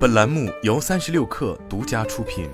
本栏目由三十六氪独家出品。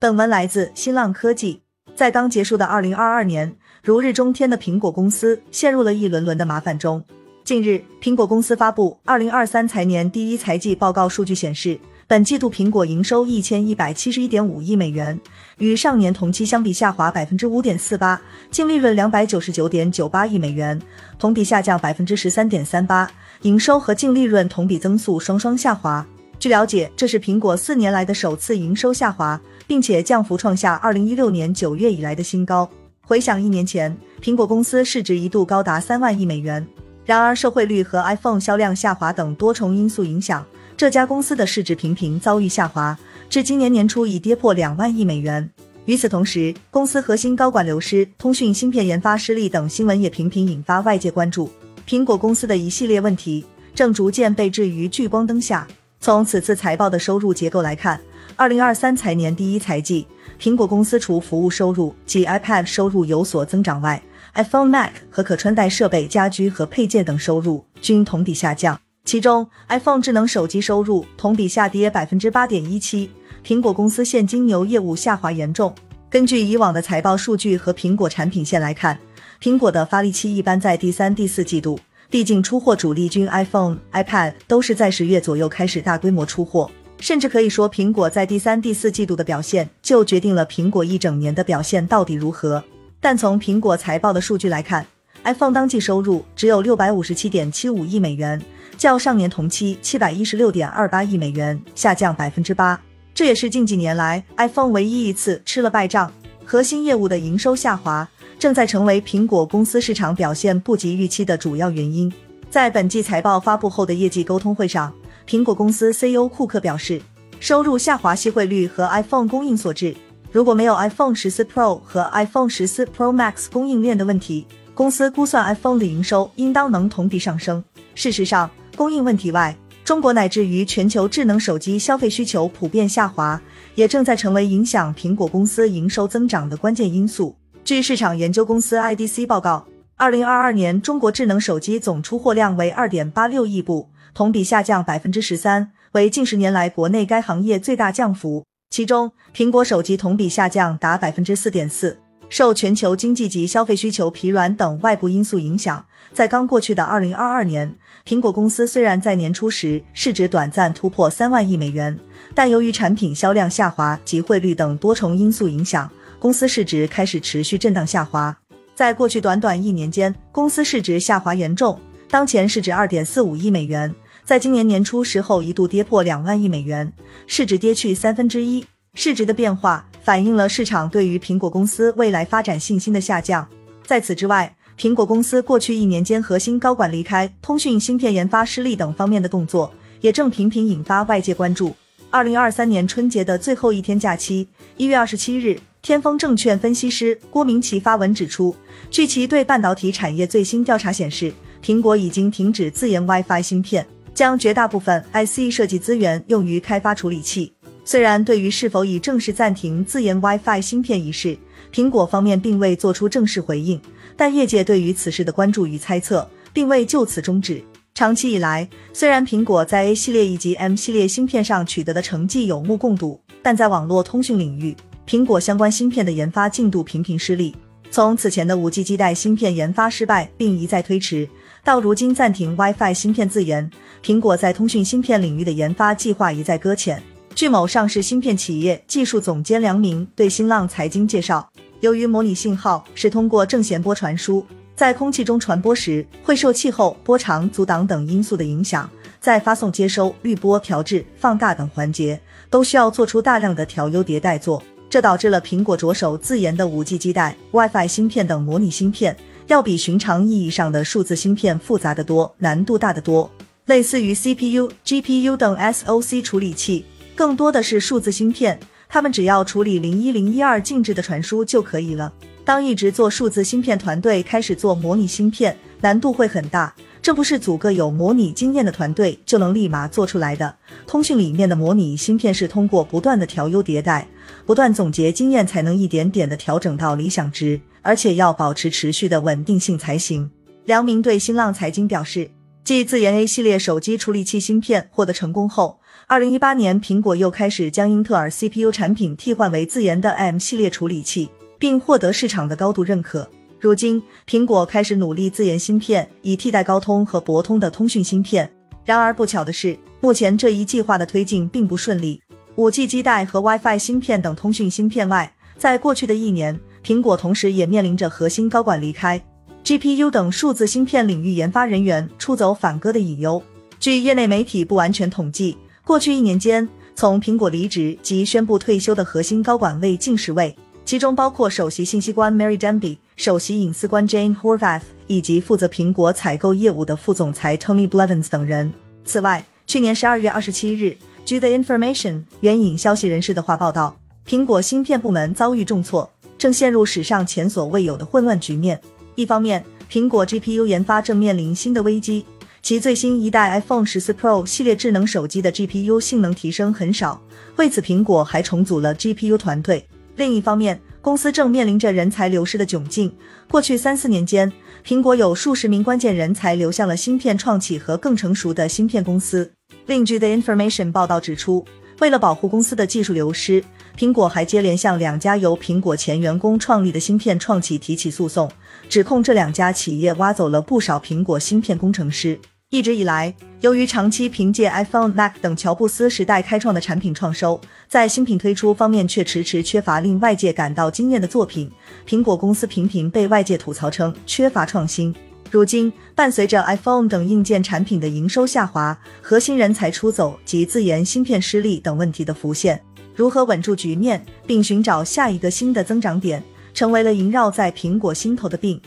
本文来自新浪科技。在刚结束的二零二二年，如日中天的苹果公司陷入了一轮轮的麻烦中。近日，苹果公司发布二零二三财年第一财季报告，数据显示，本季度苹果营收一千一百七十一点五亿美元，与上年同期相比下滑百分之五点四八；净利润两百九十九点九八亿美元，同比下降百分之十三点三八。营收和净利润同比增速双双下滑。据了解，这是苹果四年来的首次营收下滑，并且降幅创下二零一六年九月以来的新高。回想一年前，苹果公司市值一度高达三万亿美元。然而，受惠率和 iPhone 销量下滑等多重因素影响，这家公司的市值频频遭遇下滑，至今年年初已跌破两万亿美元。与此同时，公司核心高管流失、通讯芯片研发失利等新闻也频频引发外界关注。苹果公司的一系列问题正逐渐被置于聚光灯下。从此次财报的收入结构来看，二零二三财年第一财季，苹果公司除服务收入及 iPad 收入有所增长外，iPhone、Mac 和可穿戴设备、家居和配件等收入均同比下降。其中，iPhone 智能手机收入同比下跌百分之八点一七。苹果公司现金流业务下滑严重。根据以往的财报数据和苹果产品线来看，苹果的发力期一般在第三、第四季度。毕竟出货主力军 iPhone、iPad 都是在十月左右开始大规模出货，甚至可以说，苹果在第三、第四季度的表现就决定了苹果一整年的表现到底如何。但从苹果财报的数据来看，iPhone 当季收入只有六百五十七点七五亿美元，较上年同期七百一十六点二八亿美元下降百分之八。这也是近几年来 iPhone 唯一一次吃了败仗。核心业务的营收下滑，正在成为苹果公司市场表现不及预期的主要原因。在本季财报发布后的业绩沟通会上，苹果公司 CEO 库克表示，收入下滑系汇率和 iPhone 供应所致。如果没有 iPhone 十四 Pro 和 iPhone 十四 Pro Max 供应链的问题，公司估算 iPhone 的营收应当能同比上升。事实上，供应问题外，中国乃至于全球智能手机消费需求普遍下滑，也正在成为影响苹果公司营收增长的关键因素。据市场研究公司 IDC 报告，二零二二年中国智能手机总出货量为二点八六亿部，同比下降百分之十三，为近十年来国内该行业最大降幅。其中，苹果手机同比下降达百分之四点四。受全球经济及消费需求疲软等外部因素影响，在刚过去的二零二二年，苹果公司虽然在年初时市值短暂突破三万亿美元，但由于产品销量下滑及汇率等多重因素影响，公司市值开始持续震荡下滑。在过去短短一年间，公司市值下滑严重，当前市值二点四五亿美元。在今年年初时候一度跌破两万亿美元，市值跌去三分之一。市值的变化反映了市场对于苹果公司未来发展信心的下降。在此之外，苹果公司过去一年间核心高管离开、通讯芯片研发失利等方面的动作，也正频频引发外界关注。二零二三年春节的最后一天假期，一月二十七日，天风证券分析师郭明奇发文指出，据其对半导体产业最新调查显示，苹果已经停止自研 WiFi 芯片。将绝大部分 IC 设计资源用于开发处理器。虽然对于是否已正式暂停自研 WiFi 芯片一事，苹果方面并未做出正式回应，但业界对于此事的关注与猜测并未就此终止。长期以来，虽然苹果在 A 系列以及 M 系列芯片上取得的成绩有目共睹，但在网络通讯领域，苹果相关芯片的研发进度频频失利。从此前的五 G 基带芯片研发失败并一再推迟，到如今暂停 WiFi 芯片自研，苹果在通讯芯片领域的研发计划一再搁浅。据某上市芯片企业技术总监梁明对新浪财经介绍，由于模拟信号是通过正弦波传输，在空气中传播时会受气候、波长阻挡等因素的影响，在发送、接收、滤波、调制、放大等环节都需要做出大量的调优迭代做。这导致了苹果着手自研的五 G 基带、WiFi 芯片等模拟芯片，要比寻常意义上的数字芯片复杂的多，难度大得多。类似于 CPU、GPU 等 SoC 处理器，更多的是数字芯片，他们只要处理零一零一二进制的传输就可以了。当一直做数字芯片团队开始做模拟芯片，难度会很大。这不是组个有模拟经验的团队就能立马做出来的。通讯里面的模拟芯片是通过不断的调优迭代，不断总结经验，才能一点点的调整到理想值，而且要保持持续的稳定性才行。梁明对新浪财经表示，继自研 A 系列手机处理器芯片获得成功后，二零一八年苹果又开始将英特尔 CPU 产品替换为自研的 M 系列处理器，并获得市场的高度认可。如今，苹果开始努力自研芯片，以替代高通和博通的通讯芯片。然而不巧的是，目前这一计划的推进并不顺利。五 G 基带和 WiFi 芯片等通讯芯片外，在过去的一年，苹果同时也面临着核心高管离开。GPU 等数字芯片领域研发人员出走反戈的隐忧。据业内媒体不完全统计，过去一年间，从苹果离职及宣布退休的核心高管为近十位，其中包括首席信息官 Mary Demby、首席隐私官 Jane Horvath 以及负责苹果采购业务的副总裁 Tony Blevins 等人。此外，去年十二月二十七日，据 The Information 援引消息人士的话报道，苹果芯片部门遭遇重挫，正陷入史上前所未有的混乱局面。一方面，苹果 GPU 研发正面临新的危机，其最新一代 iPhone 十四 Pro 系列智能手机的 GPU 性能提升很少，为此苹果还重组了 GPU 团队。另一方面，公司正面临着人才流失的窘境。过去三四年间，苹果有数十名关键人才流向了芯片创企和更成熟的芯片公司。另据 The Information 报道指出，为了保护公司的技术流失。苹果还接连向两家由苹果前员工创立的芯片创企提起诉讼，指控这两家企业挖走了不少苹果芯片工程师。一直以来，由于长期凭借 iPhone、Mac 等乔布斯时代开创的产品创收，在新品推出方面却迟迟缺乏令外界感到惊艳的作品，苹果公司频频被外界吐槽称缺乏创新。如今，伴随着 iPhone 等硬件产品的营收下滑、核心人才出走及自研芯片失利等问题的浮现。如何稳住局面，并寻找下一个新的增长点，成为了萦绕在苹果心头的病。